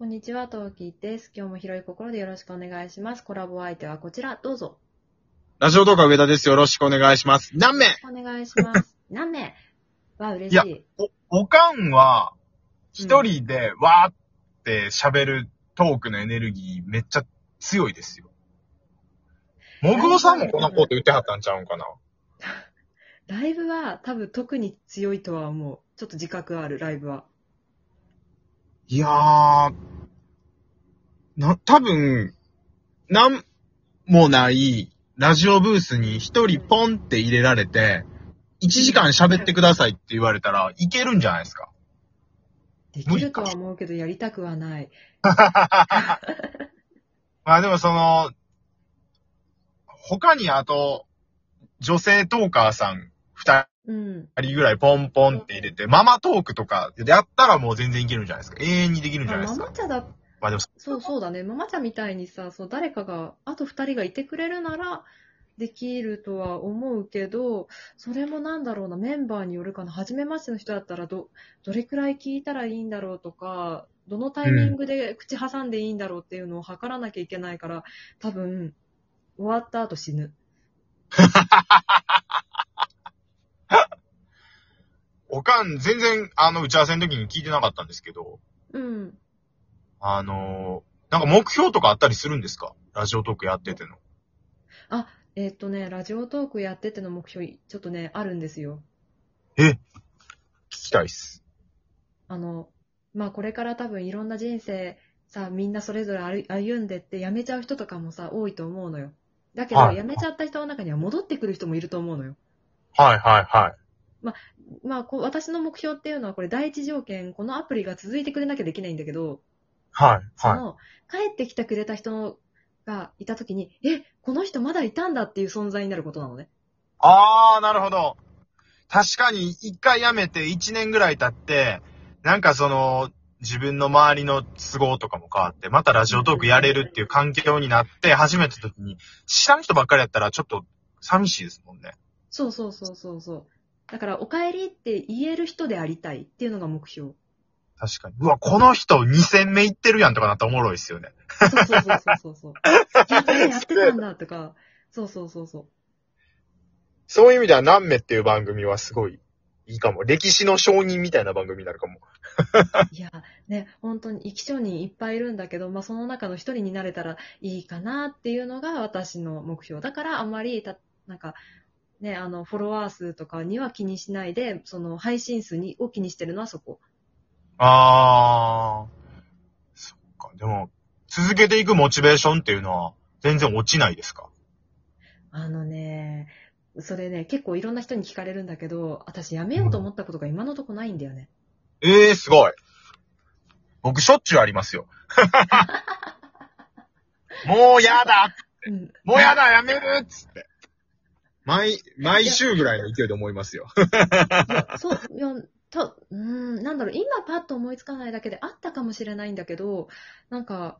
こんにちは、トウキです。今日も広い心でよろしくお願いします。コラボ相手はこちら、どうぞ。ラジオ動画上田です。よろしくお願いします。何名？お願いします。何名？わ、嬉しいい。お、おかんは、一人でわーって喋るトークのエネルギーめっちゃ強いですよ。もぐおさんもこんなこと言ってはったんちゃうんかなライブは多分特に強いとは思う。ちょっと自覚ある、ライブは。いやー、な、多分、なんもないラジオブースに一人ポンって入れられて、1時間喋ってくださいって言われたらいけるんじゃないですか？できるとは思うけど、やりたくはない。まあでもその、他にあと、女性トーカーさん二うん。人ぐらいポンポンって入れて、ママトークとかやったらもう全然いけるんじゃないですか。永遠にできるんじゃないですか。ママ茶だ、まあでも、そうそうだね。ママ茶みたいにさ、そう、誰かが、あと二人がいてくれるなら、できるとは思うけど、それもなんだろうな、メンバーによるかな。初めましての人だったらど、どれくらい聞いたらいいんだろうとか、どのタイミングで口挟んでいいんだろうっていうのを測らなきゃいけないから、多分、終わった後死ぬ。おかん全然あの打ち合わせの時に聞いてなかったんですけど、うん。あのーなんか目標とかあったりするんですか？ラジオトークやってての。えっとね、ラジオトークやってての目標、ちょっとね、あるんですよ。え？聞きたいっす。あの、まあこれから多分いろんな人生さ、みんなそれぞれ歩歩んでって辞めちゃう人とかもさ、多いと思うのよ。だけど、はい辞めちゃった人の中には戻ってくる人もいると思うのよ。はいはいはい。まあこう私の目標っていうのはこれ第一条件、このアプリが続いてくれなきゃできないんだけど、はいはい。その、帰ってきてくれた人がいた時に、え、この人まだいたんだっていう存在になることなのね。あー、なるほど。確かに一回辞めて一年ぐらい経って、なんかその、自分の周りの都合とかも変わって、またラジオトークやれるっていう環境になって、始めた時に、知らん人ばっかりやったらちょっと寂しいですもんね。そうそうそうそうそう。だから、お帰りって言える人でありたいっていうのが目標。確かに。うわ、この人2戦目行ってるやんとかなったらおもろいですよね。そうそうそうそうそうそう。やってやってたんだとか、そうそうそうそう。そういう意味では何目っていう番組はすごいいいかも。歴史の証人みたいな番組になるかも。いや、ね、本当に生き証人いっぱいいるんだけど、まあ、その中の一人になれたらいいかなっていうのが私の目標。だから、あんまり、た、なんか、ね、あの、フォロワー数とかには気にしないで、その、配信数にを気にしてるのはそこ。あー。そっか。でも、続けていくモチベーションっていうのは全然落ちないですか？あのね、それね、結構いろんな人に聞かれるんだけど、私やめようと思ったことが今のとこないんだよね。ええー、すごい。僕しょっちゅうありますよ。もうやだうん。もうやだやめるっつって。毎、毎週ぐらいの勢いで思いますよ。いや、そう、いや、た、うーん、なんだろう、今パッと思いつかないだけであったかもしれないんだけど、なんか、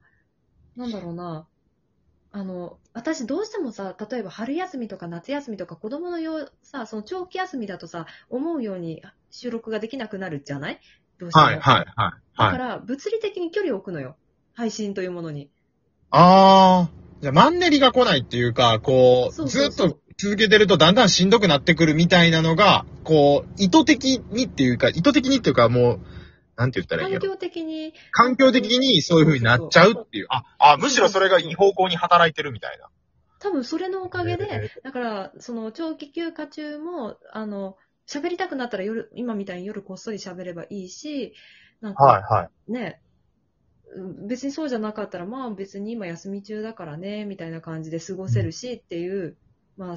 なんだろうな、あの、私どうしてもさ、例えば春休みとか夏休みとか子供のよう、さ、その長期休みだとさ、思うように収録ができなくなるじゃない？どうしても。はい、はい、はい。だかはい。ら、物理的に距離を置くのよ。配信というものに。あー。じゃあ、マンネリが来ないっていうか、こうずっと続けてるとだんだんしんどくなってくるみたいなのが、こう、意図的にっていうか、意図的にっていうか、もう、なんて言ったらいい。環境的に、環境的にそういう風になっちゃうっていう。あ、あ、むしろそれがいい方向に働いてるみたいな。多分それのおかげで、へだから、その長期休暇中も、あの、喋りたくなったら夜、今みたいに夜こっそり喋ればいいし、なんか、はい、はい。ね、うん別にそうじゃなかったら、まあ別に今休み中だからね、みたいな感じで過ごせるしっていう、まあ、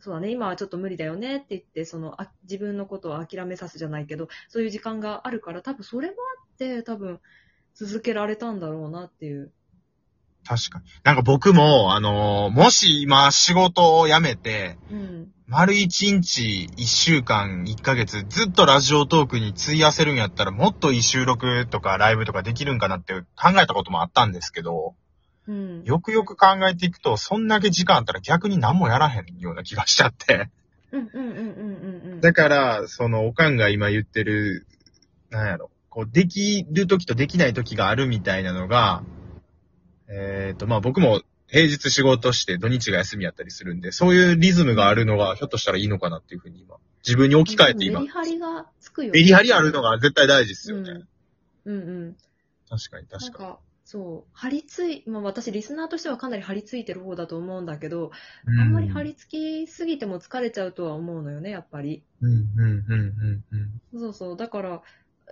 そうだね、今はちょっと無理だよねって言って、その、あ自分のことを諦めさすじゃないけど、そういう時間があるから、多分それもあって、多分続けられたんだろうなっていう。確かに。なんか僕も、あのーもし今仕事を辞めて、うん。丸一日、一週間、一ヶ月、ずっとラジオトークに費やせるんやったら、もっといい収録とかライブとかできるんかなって考えたこともあったんですけど、うん。よくよく考えていくと、そんだけ時間あったら逆に何もやらへんような気がしちゃって。うんうんうんうんうんうん。だから、その、おかんが今言ってる、なんやろ、こう、できる時とできない時があるみたいなのが、えっ、と、まあ僕も平日仕事して土日が休みやったりするんで、そういうリズムがあるのがひょっとしたらいいのかなっていうふうに今、自分に置き換えて今メリ、ハリがつくよ、メリハリあるのが絶対大事ですよね。うん。うんうん。確かに確かか、そう、張り付い、まあ私リスナーとしてはかなり張り付いてる方だと思うんだけど、に。あんまり張り付きすぎても疲れちゃうとは思うのよね、やっぱり。うん、うん、うん、うん、うん。そうそう。だから、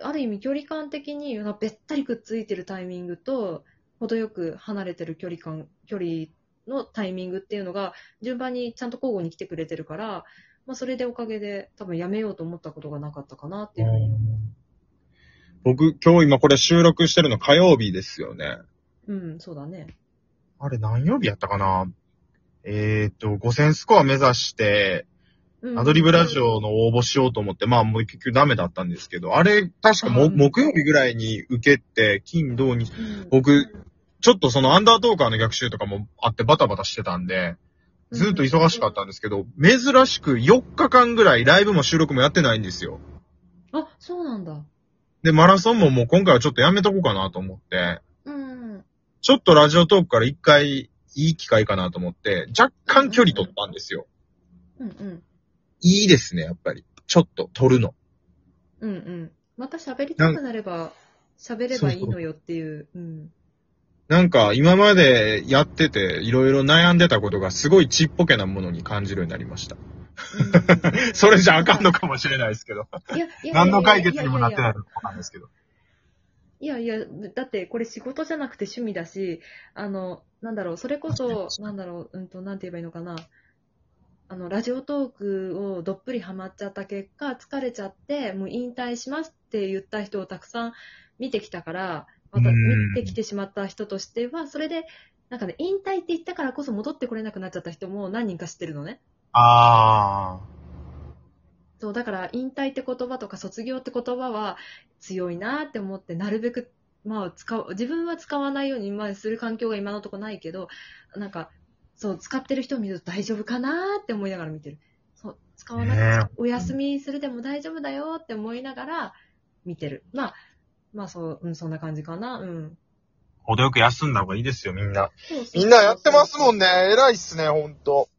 ある意味距離感的に、べったりくっついてるタイミングと、程よく離れてる距離感、距離のタイミングっていうのが、順番にちゃんと交互に来てくれてるから、まあそれでおかげで多分やめようと思ったことがなかったかなっていうふうに。僕、今日今これ収録してるの火曜日ですよね。うん、そうだね。あれ何曜日やったかな？えっ、と、5000スコア目指して、うんアドリブラジオの応募しようと思って、まあもう結局ダメだったんですけど、あれ、確かもうん木曜日ぐらいに受けて、金、土、日、うん僕、ちょっとそのアンダートーカーの逆襲とかもあってバタバタしてたんで、ずっと忙しかったんですけど、珍しく4日間ぐらいライブも収録もやってないんですよ。あ、そうなんだ。で、マラソンももう今回はちょっとやめとこうかなと思って、うん。ちょっとラジオトークから一回いい機会かなと思って、若干距離取ったんですよ。うんうん。いいですね、やっぱり。ちょっと取るの。うんうん。また喋りたくなれば、喋ればいいのよっていう。うん。なんか今までやってていろいろ悩んでたことがすごいちっぽけなものに感じるようになりました。うん それじゃあかんのかもしれないですけど。いや、いや何の解決にもなってないいやいやのかないですけど。いやいや、だってこれ仕事じゃなくて趣味だし、あの、なんだろう、それこそ、なんだろう、うんと、なんて言えばいいのかな。あの、ラジオトークをどっぷりハマっちゃった結果、疲れちゃって、もう引退しますって言った人をたくさん見てきたから、またうん見てきてしまった人としては、それで、なんかね、引退って言ったからこそ戻ってこれなくなっちゃった人も何人か知ってるのね。あそう、だから、引退って言葉とか卒業って言葉は強いなって思って、なるべく、まあ、使う、自分は使わないように、まあ、する環境が今のところないけど、なんか、そう、使ってる人を見ると大丈夫かなって思いながら見てる。そう、使わなくて、お休みするでも大丈夫だよって思いながら見てる。まあ、まあ、そう、うん、そんな感じかな。うん。あ。程よく休んだ方がいいですよ、みんな。みんなやってますもんね。偉いっすね、ほんと。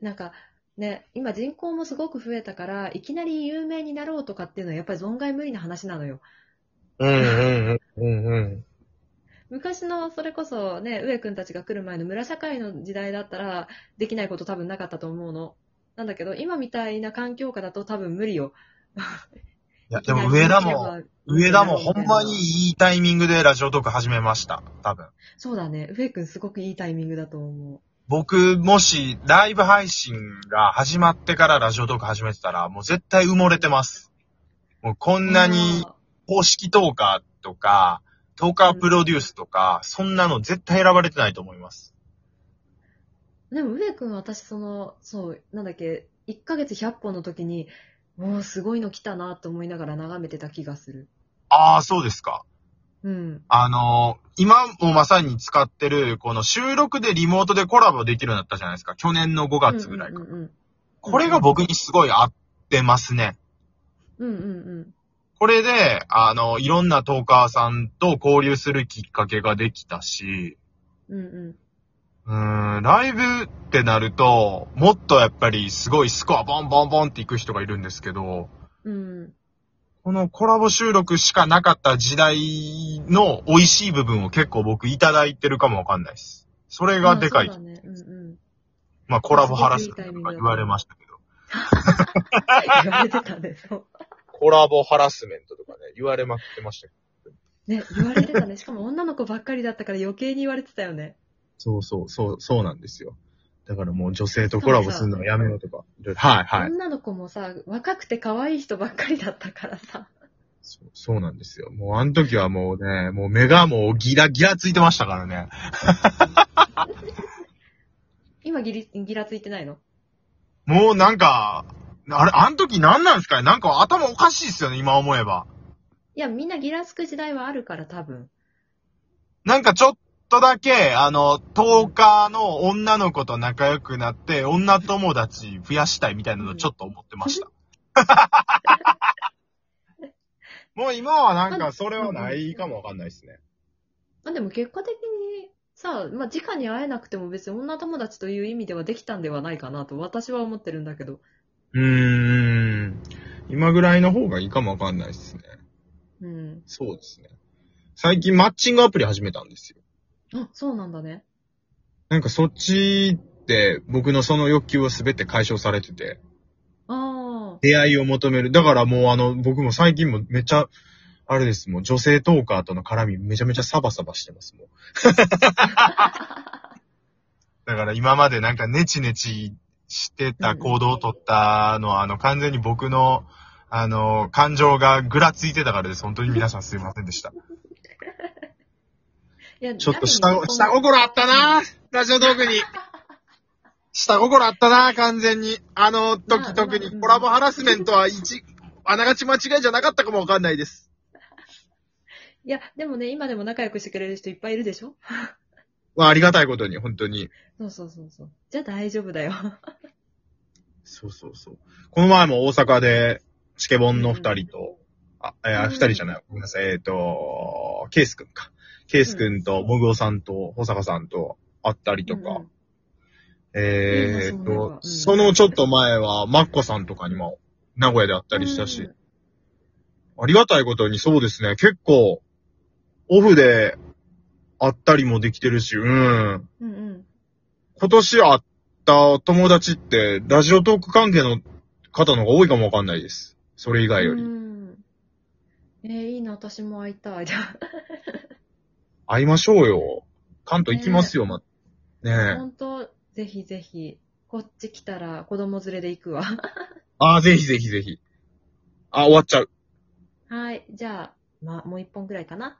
なんか、ね、今人口もすごく増えたから、いきなり有名になろうとかっていうのはやっぱり存外無理な話なのよ。うんうんうんうんうん。昔のそれこそね、上くんたちが来る前の村社会の時代だったら、できないこと多分なかったと思うの。なんだけど、今みたいな環境下だと多分無理よ。いや、でも上田も、上田もほんまにいいタイミングでラジオトーク始めました。多分。そうだね。上くんすごくいいタイミングだと思う。僕、もし、ライブ配信が始まってからラジオトーク始めてたら、もう絶対埋もれてます。もうこんなにあ公式トーカーとか、トーカープロデュースとか、そんなの絶対選ばれてないと思います。ーでも上くん私その、そう、なんだっけ、1ヶ月100本の時に、もうすごいの来たなと思いながら眺めてた気がする。ああ、そうですか。うん。あのー今もまさに使ってる、この収録でリモートでコラボできるようになったじゃないですか。去年の5月ぐらいか。うんうんこれが僕にすごい合ってますね。うん。うんうんうん。これで、あの、いろんなトーカーさんと交流するきっかけができたし、うんうん。うーん、ライブってなると、もっとやっぱりすごいスコアボンボンボンっていく人がいるんですけど、うん。このコラボ収録しかなかった時代の美味しい部分を結構僕いただいてるかもわかんないです。それがでかい。まあそうだね。うんうん。まあコラボハラスメントとか言われましたけど。言われてたね、そう。コラボハラスメントとかね、言われまくってましたけど。ね、言われてたね。しかも女の子ばっかりだったから余計に言われてたよね。そうそう、そう、そうなんですよ。だからもう女性とコラボするのはやめようとか。ではいはい。女の子もさ、若くて可愛い人ばっかりだったからさ。そうそうなんですよ。もうあの時はもうね、もう目がもうギラギラついてましたからね。今ギリ、ギラついてないの？もうなんか、あれ、あの時何なんですかね？なんか頭おかしいっすよね、今思えば。いや、みんなギラつく時代はあるから多分。なんかちょっとだけ、あの、10日の女の子と仲良くなって、女友達増やしたいみたいなのちょっと思ってました。もう今はなんかそれはないかもわかんないですね。あでも結果的にさ、まあ、直に会えなくても別に女友達という意味ではできたんではないかなと私は思ってるんだけど。うーん。今ぐらいの方がいいかもわかんないですね。うん。そうですね。最近マッチングアプリ始めたんですよ。あ、そうなんだね。なんかそっちって僕のその欲求は全て解消されてて、ああ。出会いを求める。だからもうあの、僕も最近もめっちゃ、あれです、もう女性トーカーとの絡みめちゃめちゃサバサバしてます、もう。だから今までなんかネチネチしてた行動を取ったのは、あの完全に僕の、あの、感情がぐらついてたからです。本当に皆さんすいませんでした。ちょっと下下心あったなラジオトークに。下心あったな完全に。あの時特にコラボハラスメントは一、あながち間違いじゃなかったかもわかんないです。いや、でもね、今でも仲良くしてくれる人いっぱいいるでしょ？まあ、ありがたいことに、本当に。そうそうそうそう。じゃあ大丈夫だよ。そうそうそう。この前も大阪で、チケボンの二人と、あ、えーうん二人じゃない、ごめんなさい、えっ、と、ケースくんか。ケースくんと、もぐおさんと、保坂さんと会ったりとか、うんえっ、いいなそのと、うんそのちょっと前は、マッコさんとかにも、名古屋で会ったりしたし、うんありがたいことにそうですね、結構、オフで会ったりもできてるし、うん。うんうん。今年会った友達って、ラジオトーク関係の方の方が多いかもわかんないです。それ以外より。うん。えー、いいな、私も会いたい。会いましょうよ。関東行きますよ、ま、ねえ。本当ぜひぜひ、こっち来たら子供連れで行くわ。ああ、ぜひぜひぜひ。あ、終わっちゃう。はい、じゃあ、まあ、もう一本ぐらいかな。